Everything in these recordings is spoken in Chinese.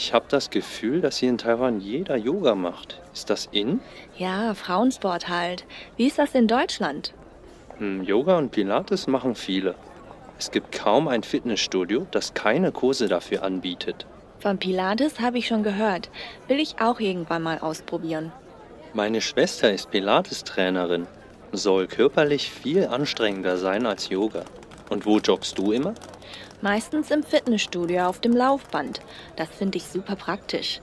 Ich habe das Gefühl, dass hier in Taiwan jeder Yoga macht. Ist das in? Ja, Frauensport halt. Wie ist das in Deutschland? Hm, Yoga und Pilates machen viele. Es gibt kaum ein Fitnessstudio, das keine Kurse dafür anbietet. Von Pilates habe ich schon gehört. Will ich auch irgendwann mal ausprobieren. Meine Schwester ist Pilates-Trainerin. Soll körperlich viel anstrengender sein als Yoga. Und wo joggst du immer? Meistens im Fitnessstudio auf dem Laufband. Das finde ich super praktisch.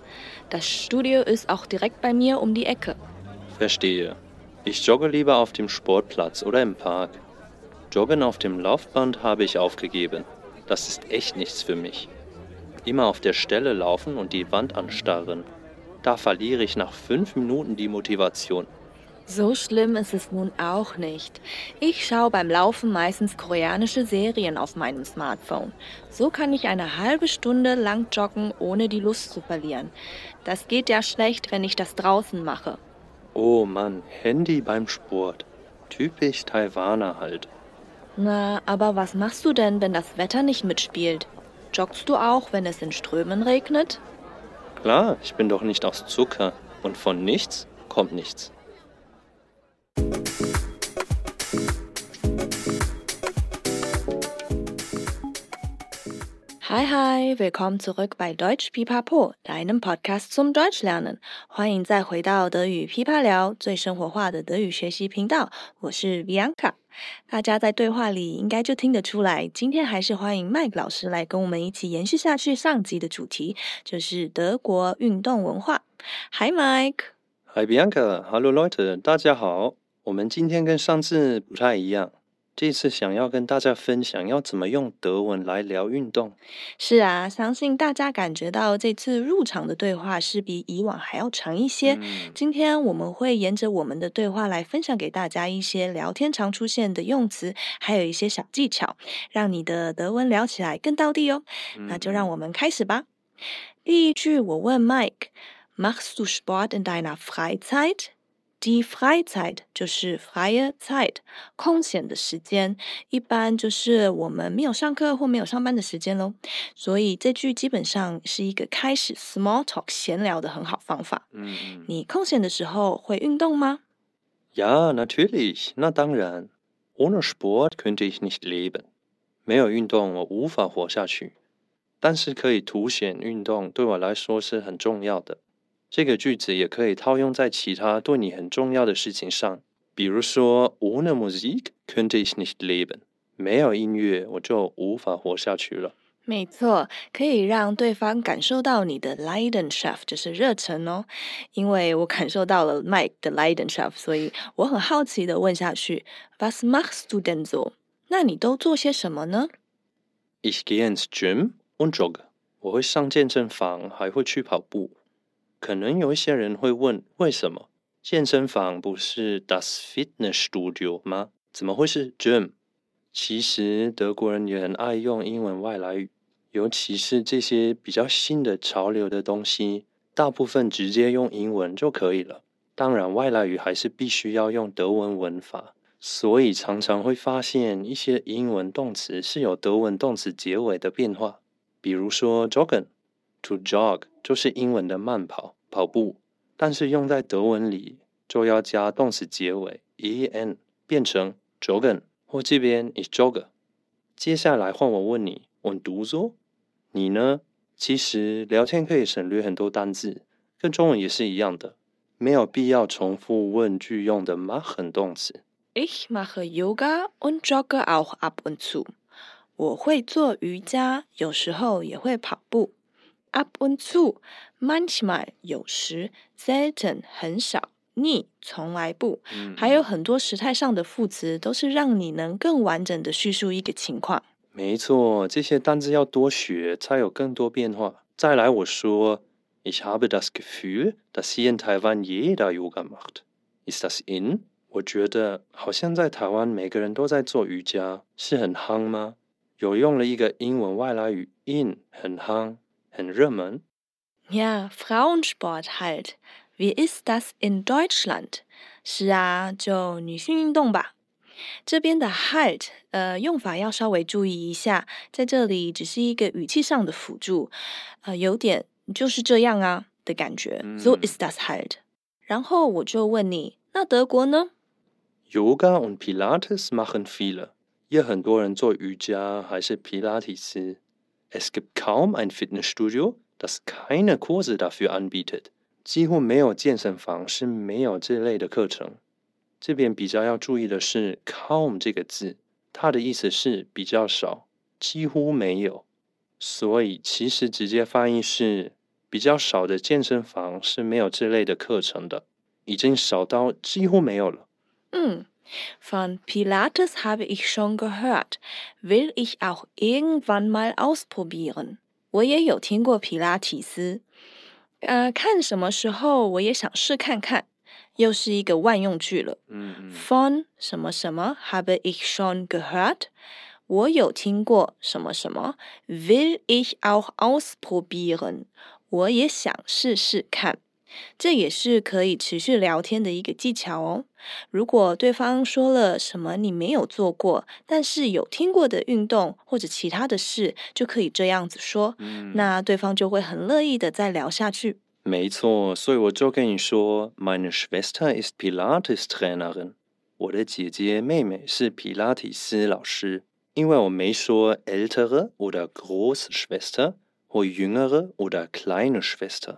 Das Studio ist auch direkt bei mir um die Ecke. Verstehe. Ich jogge lieber auf dem Sportplatz oder im Park. Joggen auf dem Laufband habe ich aufgegeben. Das ist echt nichts für mich. Immer auf der Stelle laufen und die Wand anstarren. Da verliere ich nach fünf Minuten die Motivation. So schlimm ist es nun auch nicht. Ich schaue beim Laufen meistens koreanische Serien auf meinem Smartphone. So kann ich eine halbe Stunde lang joggen, ohne die Lust zu verlieren. Das geht ja schlecht, wenn ich das draußen mache. Oh Mann, Handy beim Sport. Typisch Taiwaner halt. Na, aber was machst du denn, wenn das Wetter nicht mitspielt? Joggst du auch, wenn es in Strömen regnet? Klar, ich bin doch nicht aus Zucker. Und von nichts kommt nichts. Hi, hi, willkommen zurück bei Deutsch Pipapo, deinem Podcast zum Deutschlernen. 欢迎再回到德语噼啪聊，最生活化的德语学习频道。我是 Bianca。大家在对话里应该就听得出来，今天还是欢迎 Mike 老师来跟我们一起延续下去上集的主题，就是德国运动文化。Hi, Mike。Hi, Bianca。Hello, Leuter，大家好。我们今天跟上次不太一样。这次想要跟大家分享要怎么用德文来聊运动。是啊，相信大家感觉到这次入场的对话是比以往还要长一些。嗯、今天我们会沿着我们的对话来分享给大家一些聊天常出现的用词，还有一些小技巧，让你的德文聊起来更到地哦。嗯、那就让我们开始吧。第一句，我问 Mike：Machst du Sport in deiner Freizeit？Die Freizeit 就是 freie Zeit，空闲的时间，一般就是我们没有上课或没有上班的时间喽。所以这句基本上是一个开始 small talk 闲聊的很好方法。嗯，你空闲的时候会运动吗？Ja, natürlich，那当然。Ohne Sport könnte ich nicht leben。没有运动，我无法活下去。但是可以凸显运动对我来说是很重要的。这个句子也可以套用在其他对你很重要的事情上，比如说，Ohne Musik könnte ich nicht leben。没有音乐，我就无法活下去了。没错，可以让对方感受到你的 Leidenschaft，就是热忱哦。因为我感受到了 Mike 的 Leidenschaft，所以我很好奇的问下去：Was machst du denn so？那你都做些什么呢？Ich gehe ins Gym und jogge。我会上健身房，还会去跑步。可能有一些人会问，为什么健身房不是 das Fitnessstudio 吗？怎么会是 Gym？其实德国人也很爱用英文外来语，尤其是这些比较新的潮流的东西，大部分直接用英文就可以了。当然，外来语还是必须要用德文文法，所以常常会发现一些英文动词是有德文动词结尾的变化，比如说 joggen To jog 就是英文的慢跑。跑步，但是用在德文里就要加动词结尾 en，变成 joggen 或这边 is jogger。接下来换我问你，und du so？你呢？其实聊天可以省略很多单字，跟中文也是一样的，没有必要重复问句用的 machen 动词。Ich mache Yoga und jogge auch ab und zu。我会做瑜伽，有时候也会跑步。Ab und zu，manchmal 有时，selten 很少，nie 从来不，嗯、还有很多时态上的副词，都是让你能更完整的叙述一个情况。没错，这些单字要多学，才有更多变化。再来，我说，Ich habe das Gefühl, dass hier in Taiwan jeder Yoga macht。Ist das in？我觉得好像在台湾每个人都在做瑜伽，是很夯吗？有用了一个英文外来语 in，很夯，很热门。Ja, Frauensport halt. Wie ist das in Deutschland？是啊，就女性运动吧。这边的 halt，呃，用法要稍微注意一下，在这里只是一个语气上的辅助，呃，有点就是这样啊的感觉。嗯、So ist das halt。然后我就问你，那德国呢？Yoga und Pilates machen viele，也很多人做瑜伽还是皮拉提斯。Es gibt kaum ein Fitnessstudio, das keine Kurse dafür anbietet。几乎没有健身房是没有这类的课程。这边比较要注意的是 kaum 这个字，它的意思是比较少，几乎没有。所以其实直接翻译是。比较少的健身房是没有这类的课程的，已经少到几乎没有了。嗯 ，von Pilates habe ich schon gehört, will ich auch irgendwann mal ausprobieren。我也有听过皮拉提斯，呃，看什么时候我也想试看看。又是一个万用句了。嗯嗯，von 什么什么 habe ich schon gehört，我有听过什么什么，will ich auch ausprobieren。我也想试试看， 这也是可以持续聊天的一个技巧哦。如果对方说了什么你没有做过，但是有听过的运动或者其他的事，就可以这样子说，嗯、那对方就会很乐意的再聊下去。没错，所以我就跟你说，Meine Schwester ist Pilates-Trainerin。我的姐姐妹妹是皮拉提斯老师，因为我没说 ältere oder große Schwester。或 jüngere oder kleine Schwester，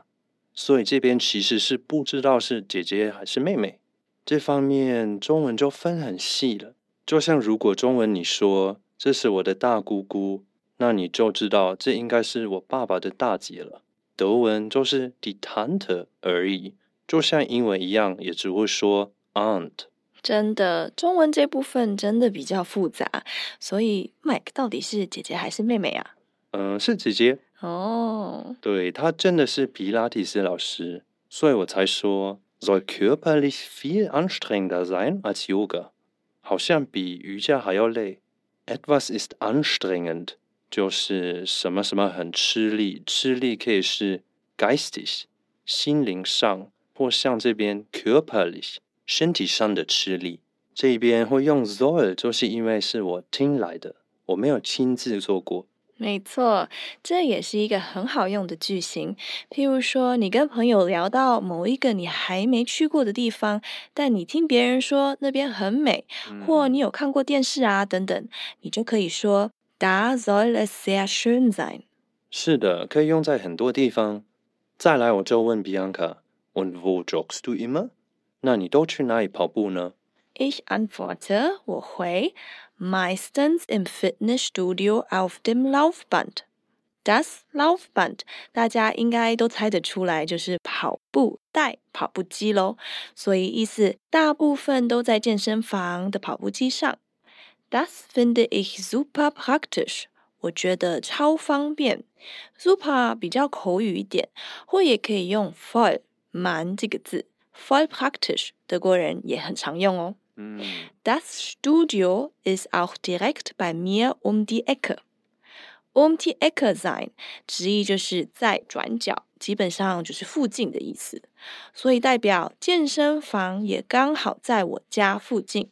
所以这边其实是不知道是姐姐还是妹妹。这方面中文就分很细了。就像如果中文你说这是我的大姑姑，那你就知道这应该是我爸爸的大姐了。德文就是 die Tante 而已，就像英文一样，也只会说 aunt。真的，中文这部分真的比较复杂，所以 Mike 到底是姐姐还是妹妹啊？嗯，是姐姐。哦对，他真的是皮拉提斯老师，所以我才说，soll körperlich viel anstrengender sein als Yoga，好像比瑜伽还要累。Etwas ist anstrengend，就是什么什么很吃力，吃力可以是 geistig，心灵上，或像这边 körperlich，身体上的吃力。这边会用 soll，就是因为是我听来的，我没有亲自做过。没错，这也是一个很好用的句型。譬如说，你跟朋友聊到某一个你还没去过的地方，但你听别人说那边很美，嗯、或你有看过电视啊等等，你就可以说 Da soll es sehr schön sein。是的，可以用在很多地方。再来，我就问 Bianca，Und wo joggst du immer？那你都去哪里跑步呢？Ich antworte，我回。Meistens im Fitnessstudio auf dem Laufband. Das Laufband，大家应该都猜得出来，就是跑步带、跑步机喽。所以意思大部分都在健身房的跑步机上。Das finde ich super praktisch，我觉得超方便。Super 比较口语一点，或也可以用 voll 满这个字，voll praktisch，德国人也很常用哦。Das Studio ist auch direkt bei mir um die Ecke. Um die Ecke sein，直译就是在转角，基本上就是附近的意思。所以代表健身房也刚好在我家附近，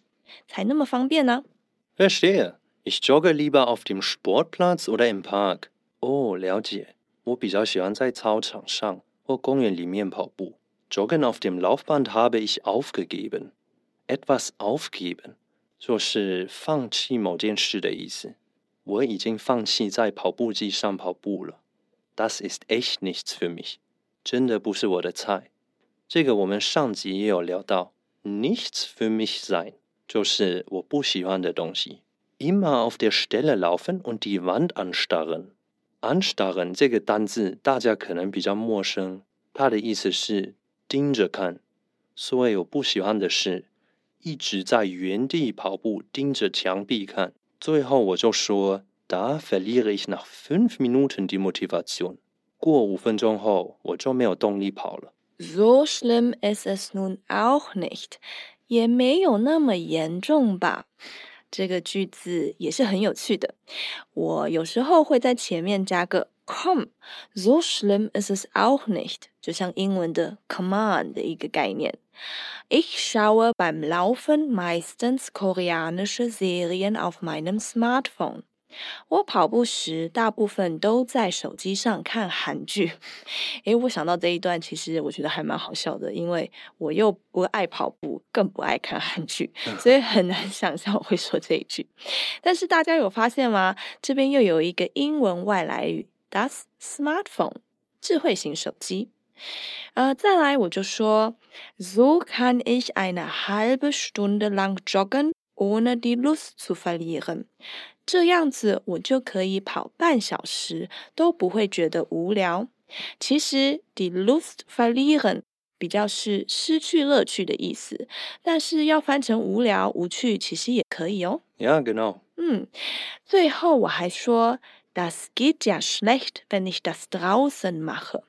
才那么方便呢。Verstehe. Ich jogge lieber auf dem Sportplatz oder im Park. 哦，了解。我比较喜欢在操场上或公园里面跑步。Joggen auf dem Laufband habe ich aufgegeben. Etwas aufgeben 就是放弃某件事的意思。我已经放弃在跑步机上跑步了。Das ist echt nichts für mich，真的不是我的菜。这个我们上集也有聊到，nichts für mich sein 就是我不喜欢的东西。Immer auf der Stelle laufen und die Wand anstarren。anstarren 这个单字大家可能比较陌生，它的意思是盯着看。所以我不喜欢的是。一直在原地跑步，盯着墙壁看。最后我就说：“Da verliere ich nach fünf Minuten die Motivation。”过五分钟后，我就没有动力跑了。So schlimm ist es nun auch nicht，也没有那么严重吧。这个句子也是很有趣的。我有时候会在前面加个 komm，so schlimm ist es auch nicht，就像英文的 come on 的一个概念。Ich schaue beim Laufen meistens koreanische Serien auf meinem Smartphone。我跑步时大部分都在手机上看韩剧。诶，我想到这一段，其实我觉得还蛮好笑的，因为我又不爱跑步，更不爱看韩剧，所以很难想象我会说这一句。但是大家有发现吗？这边又有一个英文外来语，das Smartphone，智慧型手机。呃，再来我就说，so kann ich eine halbe Stunde lang joggen, ohne die Lust zu verlieren。这样子我就可以跑半小时都不会觉得无聊。其实，die Lust verlieren 比较是失去乐趣的意思，但是要翻成无聊、无趣，其实也可以哦。Ja, genau。嗯，最后我还说，das geht ja schlecht, wenn ich das draußen mache。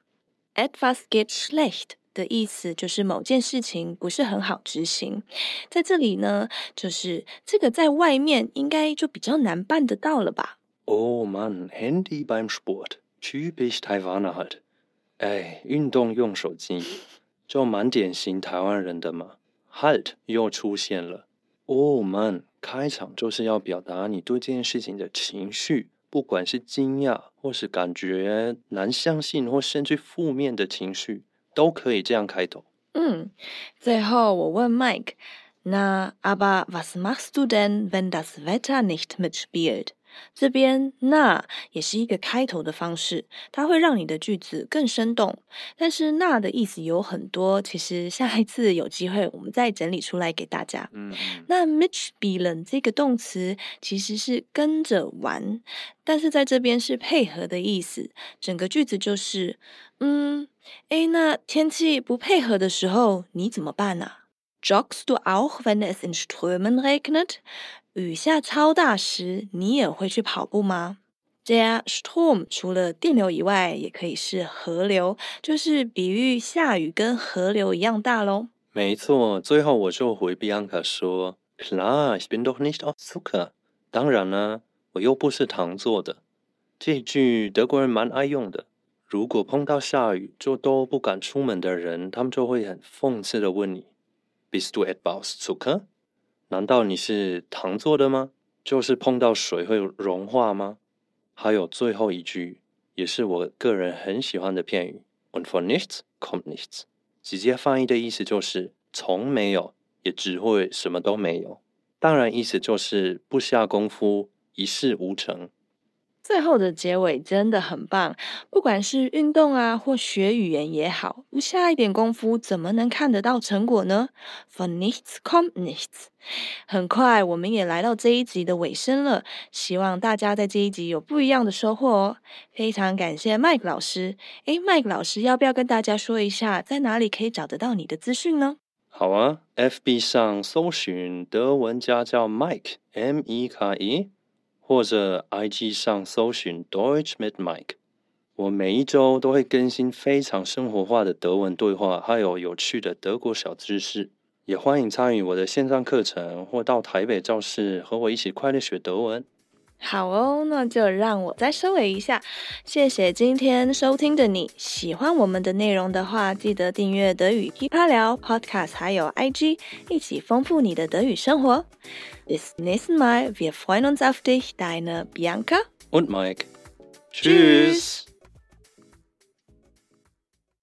Etwas geht schlecht。的意思就是某件事情不是很好执行，在这里呢，就是这个在外面应该就比较难办得到了吧？Oh man, Handy beim Sport, typisch Taiwaner halt。哎，运动用手机就蛮典型台湾人的嘛。Halt 又出现了。Oh man，开场就是要表达你对这件事情的情绪，不管是惊讶或是感觉难相信或甚至负面的情绪。都可以这样开头。嗯，最后我问 Mike，那 Aber was machst du denn, wenn das Wetter nicht mitspielt？这边那也是一个开头的方式，它会让你的句子更生动。但是那的意思有很多，其实下一次有机会我们再整理出来给大家。嗯，那 mitspielen 这个动词其实是跟着玩，但是在这边是配合的意思。整个句子就是，嗯，诶，那天气不配合的时候你怎么办呢？Joggst du auch, wenn es in Strömen regnet？雨下超大时，你也会去跑步吗？这样 storm 除了电流以外，也可以是河流，就是比喻下雨跟河流一样大喽。没错，最后我就回 Bianca 说：“Klar, ich bin doch nicht aus Zucker。”当然呢，我又不是糖做的。这句德国人蛮爱用的。如果碰到下雨就都不敢出门的人，他们就会很讽刺的问你：“Bist du etwas Zucker？” 难道你是糖做的吗？就是碰到水会融化吗？还有最后一句，也是我个人很喜欢的片语，Und von nichts kommt nichts，直接翻译的意思就是从没有，也只会什么都没有。当然，意思就是不下功夫，一事无成。最后的结尾真的很棒，不管是运动啊，或学语言也好，不下一点功夫，怎么能看得到成果呢？For nichts kommt nichts。很快，我们也来到这一集的尾声了，希望大家在这一集有不一样的收获哦。非常感谢 Mike 老师，诶，Mike 老师要不要跟大家说一下，在哪里可以找得到你的资讯呢？好啊，FB 上搜寻德文家教 Mike，M-E-K-E。或者 IG 上搜寻 Deutsch mit Mike，我每一周都会更新非常生活化的德文对话，还有有趣的德国小知识。也欢迎参与我的线上课程，或到台北教室和我一起快乐学德文。好哦，那就让我再收尾一下。谢谢今天收听的你，喜欢我们的内容的话，记得订阅德语噼啪聊 Podcast，还有 IG，一起丰富你的德语生活。Bis nächsten Mal，wir freuen uns auf dich，deine Bianca und Mike。Tschüss。